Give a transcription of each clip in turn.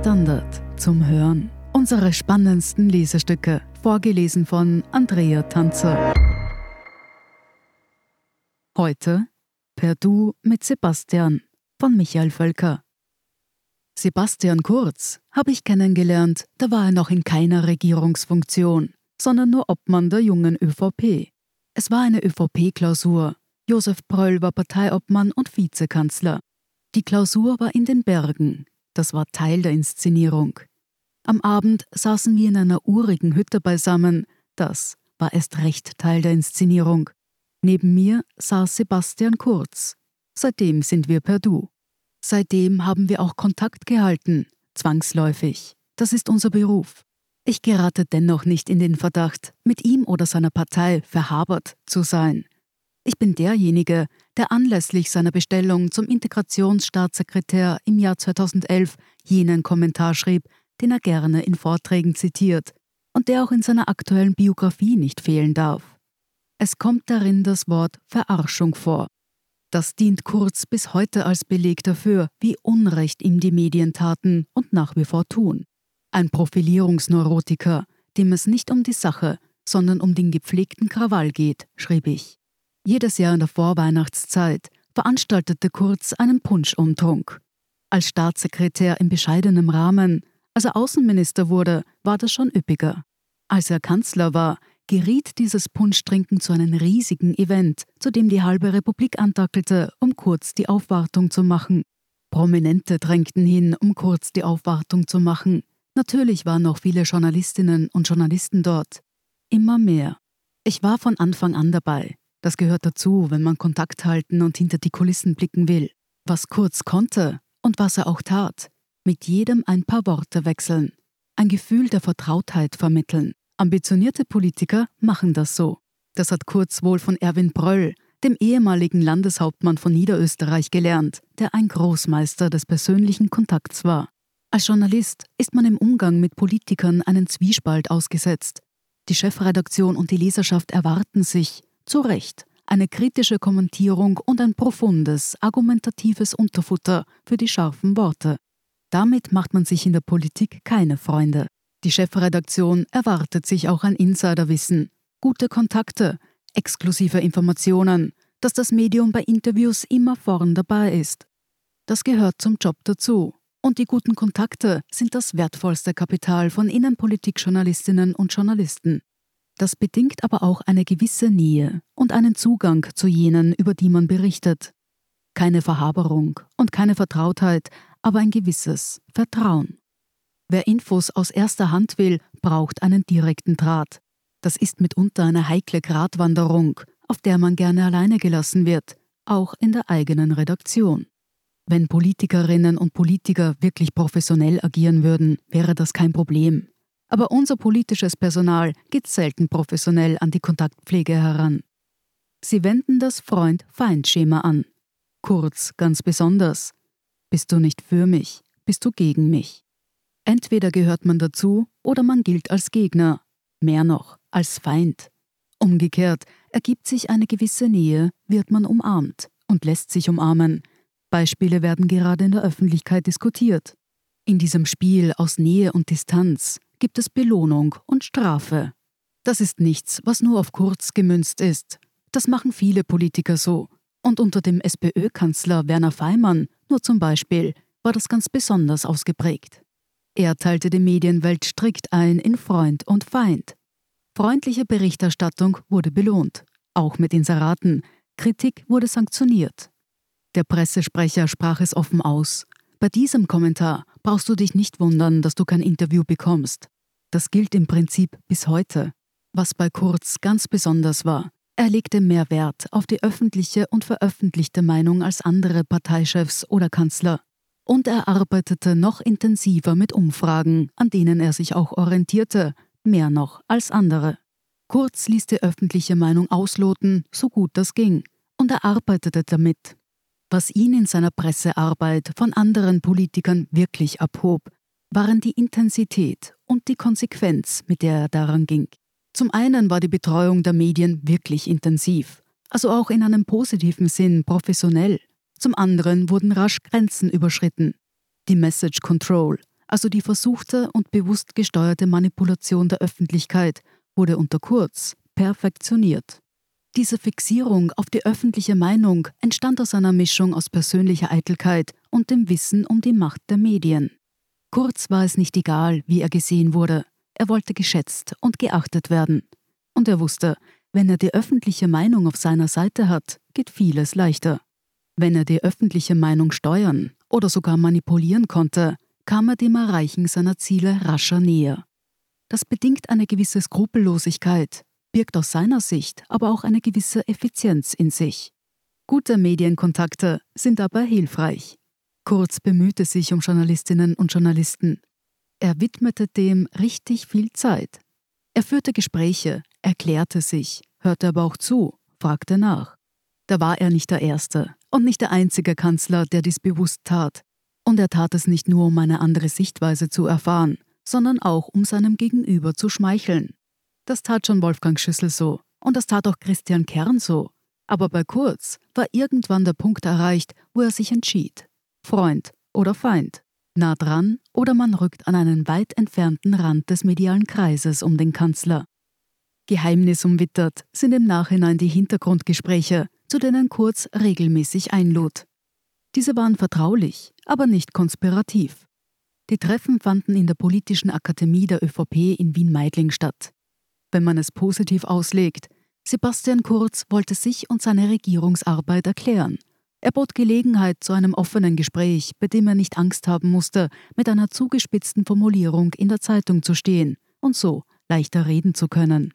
Standard zum Hören. Unsere spannendsten Lesestücke, vorgelesen von Andrea Tanzer. Heute Per Du mit Sebastian von Michael Völker. Sebastian Kurz habe ich kennengelernt, da war er noch in keiner Regierungsfunktion, sondern nur Obmann der jungen ÖVP. Es war eine ÖVP-Klausur. Josef Pröll war Parteiobmann und Vizekanzler. Die Klausur war in den Bergen. Das war Teil der Inszenierung. Am Abend saßen wir in einer urigen Hütte beisammen. Das war erst recht Teil der Inszenierung. Neben mir saß Sebastian Kurz. Seitdem sind wir per Du. Seitdem haben wir auch Kontakt gehalten, zwangsläufig. Das ist unser Beruf. Ich gerate dennoch nicht in den Verdacht, mit ihm oder seiner Partei verhabert zu sein. Ich bin derjenige, der anlässlich seiner Bestellung zum Integrationsstaatssekretär im Jahr 2011 jenen Kommentar schrieb, den er gerne in Vorträgen zitiert und der auch in seiner aktuellen Biografie nicht fehlen darf. Es kommt darin das Wort Verarschung vor. Das dient Kurz bis heute als Beleg dafür, wie Unrecht ihm die Medien taten und nach wie vor tun. Ein Profilierungsneurotiker, dem es nicht um die Sache, sondern um den gepflegten Krawall geht, schrieb ich. Jedes Jahr in der Vorweihnachtszeit veranstaltete Kurz einen Punschumtrunk. Als Staatssekretär in bescheidenem Rahmen, als er Außenminister wurde, war das schon üppiger. Als er Kanzler war, geriet dieses Punschtrinken zu einem riesigen Event, zu dem die halbe Republik antackelte, um kurz die Aufwartung zu machen. Prominente drängten hin, um kurz die Aufwartung zu machen. Natürlich waren noch viele Journalistinnen und Journalisten dort. Immer mehr. Ich war von Anfang an dabei. Das gehört dazu, wenn man Kontakt halten und hinter die Kulissen blicken will. Was Kurz konnte und was er auch tat. Mit jedem ein paar Worte wechseln. Ein Gefühl der Vertrautheit vermitteln. Ambitionierte Politiker machen das so. Das hat Kurz wohl von Erwin Bröll, dem ehemaligen Landeshauptmann von Niederösterreich, gelernt, der ein Großmeister des persönlichen Kontakts war. Als Journalist ist man im Umgang mit Politikern einen Zwiespalt ausgesetzt. Die Chefredaktion und die Leserschaft erwarten sich, zu Recht eine kritische Kommentierung und ein profundes, argumentatives Unterfutter für die scharfen Worte. Damit macht man sich in der Politik keine Freunde. Die Chefredaktion erwartet sich auch ein Insiderwissen, gute Kontakte, exklusive Informationen, dass das Medium bei Interviews immer vorn dabei ist. Das gehört zum Job dazu. Und die guten Kontakte sind das wertvollste Kapital von Innenpolitikjournalistinnen und Journalisten. Das bedingt aber auch eine gewisse Nähe und einen Zugang zu jenen, über die man berichtet. Keine Verhaberung und keine Vertrautheit, aber ein gewisses Vertrauen. Wer Infos aus erster Hand will, braucht einen direkten Draht. Das ist mitunter eine heikle Gratwanderung, auf der man gerne alleine gelassen wird, auch in der eigenen Redaktion. Wenn Politikerinnen und Politiker wirklich professionell agieren würden, wäre das kein Problem. Aber unser politisches Personal geht selten professionell an die Kontaktpflege heran. Sie wenden das Freund-Feind-Schema an. Kurz, ganz besonders. Bist du nicht für mich, bist du gegen mich. Entweder gehört man dazu oder man gilt als Gegner, mehr noch als Feind. Umgekehrt ergibt sich eine gewisse Nähe, wird man umarmt und lässt sich umarmen. Beispiele werden gerade in der Öffentlichkeit diskutiert. In diesem Spiel aus Nähe und Distanz gibt es Belohnung und Strafe. Das ist nichts, was nur auf kurz gemünzt ist. Das machen viele Politiker so. Und unter dem SPÖ-Kanzler Werner Feimann, nur zum Beispiel, war das ganz besonders ausgeprägt. Er teilte die Medienwelt strikt ein in Freund und Feind. Freundliche Berichterstattung wurde belohnt, auch mit Inseraten. Kritik wurde sanktioniert. Der Pressesprecher sprach es offen aus. Bei diesem Kommentar brauchst du dich nicht wundern, dass du kein Interview bekommst. Das gilt im Prinzip bis heute. Was bei Kurz ganz besonders war, er legte mehr Wert auf die öffentliche und veröffentlichte Meinung als andere Parteichefs oder Kanzler. Und er arbeitete noch intensiver mit Umfragen, an denen er sich auch orientierte, mehr noch als andere. Kurz ließ die öffentliche Meinung ausloten, so gut das ging, und er arbeitete damit. Was ihn in seiner Pressearbeit von anderen Politikern wirklich abhob, waren die Intensität und die Konsequenz, mit der er daran ging. Zum einen war die Betreuung der Medien wirklich intensiv, also auch in einem positiven Sinn professionell. Zum anderen wurden rasch Grenzen überschritten. Die Message Control, also die versuchte und bewusst gesteuerte Manipulation der Öffentlichkeit, wurde unter Kurz perfektioniert. Diese Fixierung auf die öffentliche Meinung entstand aus einer Mischung aus persönlicher Eitelkeit und dem Wissen um die Macht der Medien. Kurz war es nicht egal, wie er gesehen wurde. Er wollte geschätzt und geachtet werden. Und er wusste, wenn er die öffentliche Meinung auf seiner Seite hat, geht vieles leichter. Wenn er die öffentliche Meinung steuern oder sogar manipulieren konnte, kam er dem Erreichen seiner Ziele rascher näher. Das bedingt eine gewisse Skrupellosigkeit, birgt aus seiner Sicht aber auch eine gewisse Effizienz in sich. Gute Medienkontakte sind aber hilfreich. Kurz bemühte sich um Journalistinnen und Journalisten. Er widmete dem richtig viel Zeit. Er führte Gespräche, erklärte sich, hörte aber auch zu, fragte nach. Da war er nicht der Erste und nicht der einzige Kanzler, der dies bewusst tat. Und er tat es nicht nur, um eine andere Sichtweise zu erfahren, sondern auch, um seinem Gegenüber zu schmeicheln. Das tat schon Wolfgang Schüssel so. Und das tat auch Christian Kern so. Aber bei Kurz war irgendwann der Punkt erreicht, wo er sich entschied. Freund oder Feind. Nah dran oder man rückt an einen weit entfernten Rand des medialen Kreises um den Kanzler. Geheimnisumwittert sind im Nachhinein die Hintergrundgespräche, zu denen Kurz regelmäßig einlud. Diese waren vertraulich, aber nicht konspirativ. Die Treffen fanden in der Politischen Akademie der ÖVP in Wien-Meidling statt wenn man es positiv auslegt. Sebastian Kurz wollte sich und seine Regierungsarbeit erklären. Er bot Gelegenheit zu einem offenen Gespräch, bei dem er nicht Angst haben musste, mit einer zugespitzten Formulierung in der Zeitung zu stehen und so leichter reden zu können.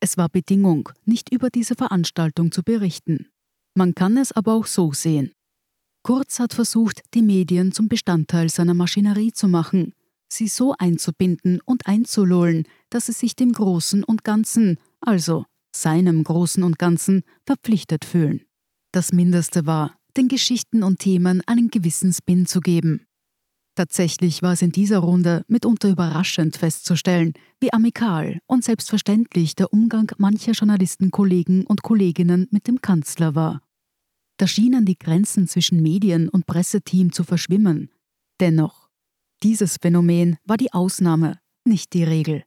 Es war Bedingung, nicht über diese Veranstaltung zu berichten. Man kann es aber auch so sehen. Kurz hat versucht, die Medien zum Bestandteil seiner Maschinerie zu machen, sie so einzubinden und einzulullen, dass sie sich dem Großen und Ganzen, also seinem Großen und Ganzen, verpflichtet fühlen. Das Mindeste war, den Geschichten und Themen einen gewissen Spin zu geben. Tatsächlich war es in dieser Runde mitunter überraschend festzustellen, wie amikal und selbstverständlich der Umgang mancher Journalistenkollegen und Kolleginnen mit dem Kanzler war. Da schienen die Grenzen zwischen Medien und Presseteam zu verschwimmen. Dennoch, dieses Phänomen war die Ausnahme, nicht die Regel.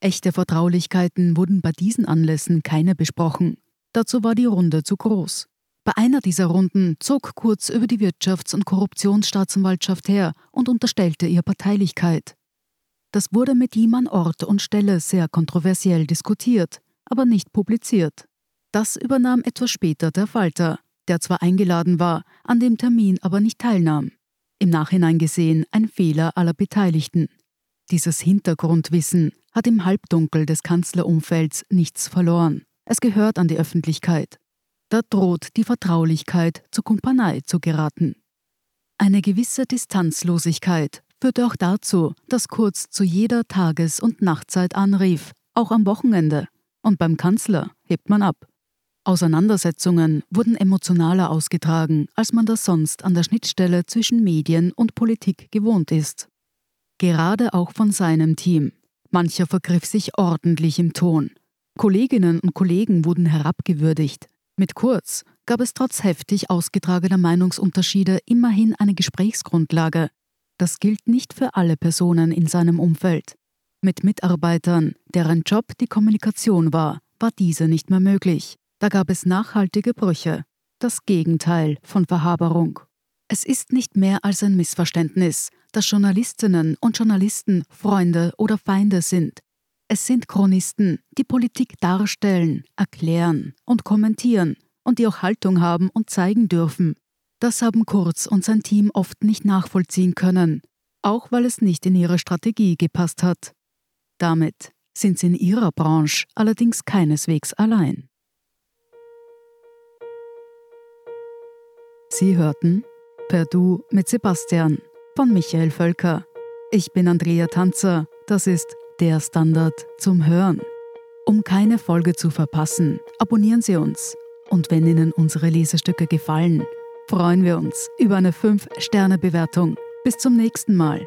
Echte Vertraulichkeiten wurden bei diesen Anlässen keine besprochen. Dazu war die Runde zu groß. Bei einer dieser Runden zog Kurz über die Wirtschafts- und Korruptionsstaatsanwaltschaft her und unterstellte ihr Parteilichkeit. Das wurde mit ihm an Ort und Stelle sehr kontroversiell diskutiert, aber nicht publiziert. Das übernahm etwas später der Falter, der zwar eingeladen war, an dem Termin aber nicht teilnahm. Im Nachhinein gesehen ein Fehler aller Beteiligten. Dieses Hintergrundwissen hat im Halbdunkel des Kanzlerumfelds nichts verloren. Es gehört an die Öffentlichkeit. Da droht die Vertraulichkeit zur Kumpanei zu geraten. Eine gewisse Distanzlosigkeit führte auch dazu, dass Kurz zu jeder Tages- und Nachtzeit anrief, auch am Wochenende. Und beim Kanzler hebt man ab. Auseinandersetzungen wurden emotionaler ausgetragen, als man das sonst an der Schnittstelle zwischen Medien und Politik gewohnt ist gerade auch von seinem Team. Mancher vergriff sich ordentlich im Ton. Kolleginnen und Kollegen wurden herabgewürdigt. Mit Kurz gab es trotz heftig ausgetragener Meinungsunterschiede immerhin eine Gesprächsgrundlage. Das gilt nicht für alle Personen in seinem Umfeld. Mit Mitarbeitern, deren Job die Kommunikation war, war diese nicht mehr möglich. Da gab es nachhaltige Brüche. Das Gegenteil von Verhaberung. Es ist nicht mehr als ein Missverständnis, dass Journalistinnen und Journalisten Freunde oder Feinde sind. Es sind Chronisten, die Politik darstellen, erklären und kommentieren und die auch Haltung haben und zeigen dürfen. Das haben Kurz und sein Team oft nicht nachvollziehen können, auch weil es nicht in ihre Strategie gepasst hat. Damit sind sie in ihrer Branche allerdings keineswegs allein. Sie hörten Per Du mit Sebastian von Michael Völker. Ich bin Andrea Tanzer. Das ist der Standard zum Hören. Um keine Folge zu verpassen, abonnieren Sie uns. Und wenn Ihnen unsere Lesestücke gefallen, freuen wir uns über eine 5-Sterne-Bewertung. Bis zum nächsten Mal.